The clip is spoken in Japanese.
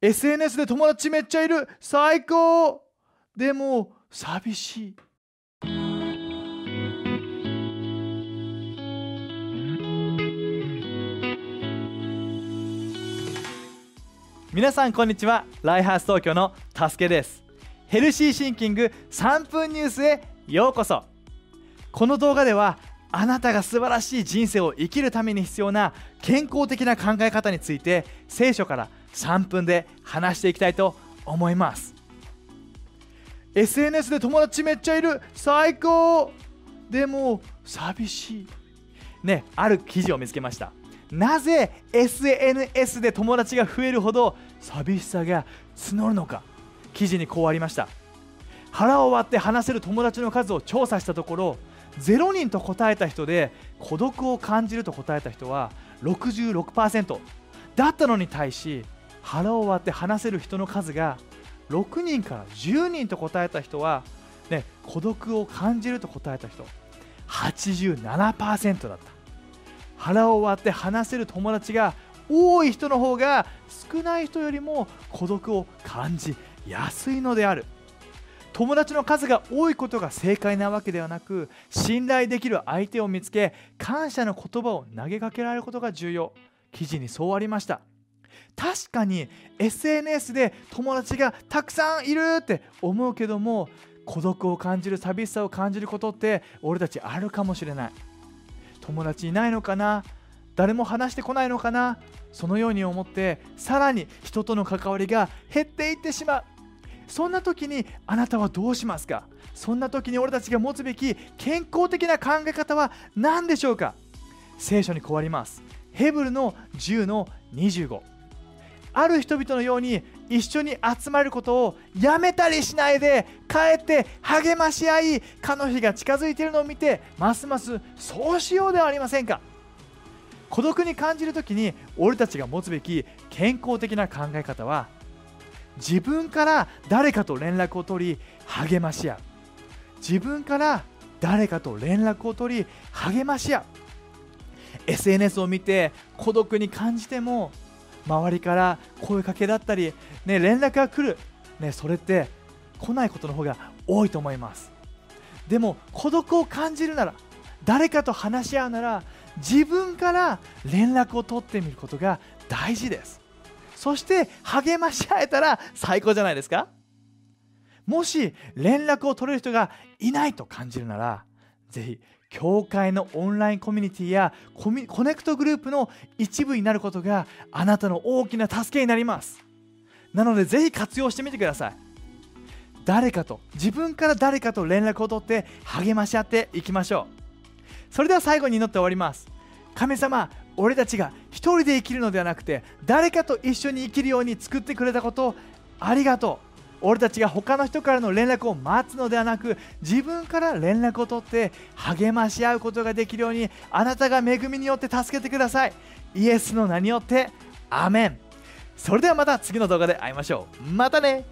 SNS で友達めっちゃいる。最高。でも寂しい。皆さんこんにちは。ライハース東京のたすけです。ヘルシーシンキング3分ニュースへようこそ。この動画ではあなたが素晴らしい人生を生きるために必要な健康的な考え方について聖書から3分で話していきたいと思います。SNS で友達めっちゃいる最高。でも寂しい。ねある記事を見つけました。なぜ SNS で友達が増えるほど寂しさが募るのか。記事にこうありました。腹を割って話せる友達の数を調査したところ0人と答えた人で孤独を感じると答えた人は66%だったのに対し腹を割って話せる人の数が6人から10人と答えた人は、ね、孤独を感じると答えた人87%だった。腹を割って話せる友達が多い人の方が少ない人よりも孤独を感じやすいのである。友達の数が多いことが正解なわけではなく信頼できる相手を見つけ感謝の言葉を投げかけられることが重要。記事にそうありました。確かに SNS で友達がたくさんいるって思うけども孤独を感じる寂しさを感じることって俺たちあるかもしれない。友達いないのかな？誰も話してこないのかな？そのように思ってさらに人との関わりが減っていってしまう。そんな時にあなたはどうしますか？そんな時に俺たちが持つべき健康的な考え方は何でしょうか？聖書にこうあります。ヘブルの10の25ある人々のように一緒に集まることをやめたりしないでかえって励まし合いかの日が近づいているのを見てますますそうしようではありませんか？孤独に感じる時に俺たちが持つべき健康的な考え方は自分から誰かと連絡を取り励まし合う。自分から誰かと連絡を取り励まし合う。SNS を見て孤独に感じても周りから声かけだったり、ね、連絡が来る、ね、それって来ないことの方が多いと思います。でも孤独を感じるなら誰かと話し合うなら自分から連絡を取ってみることが大事です。そして励まし合えたら最高じゃないですか？もし連絡を取れる人がいないと感じるならぜひ教会のオンラインコミュニティやコミコネクトグループの一部になることがあなたの大きな助けになります。なのでぜひ活用してみてください。誰かと自分から誰かと連絡を取って励まし合っていきましょう。それでは最後に祈って終わります。神様俺たちが一人で生きるのではなくて誰かと一緒に生きるように作ってくれたことありがとう。俺たちが他の人からの連絡を待つのではなく自分から連絡を取って励まし合うことができるようにあなたが恵みによって助けてください。イエスの名によってアメン。それではまた次の動画で会いましょう。またね。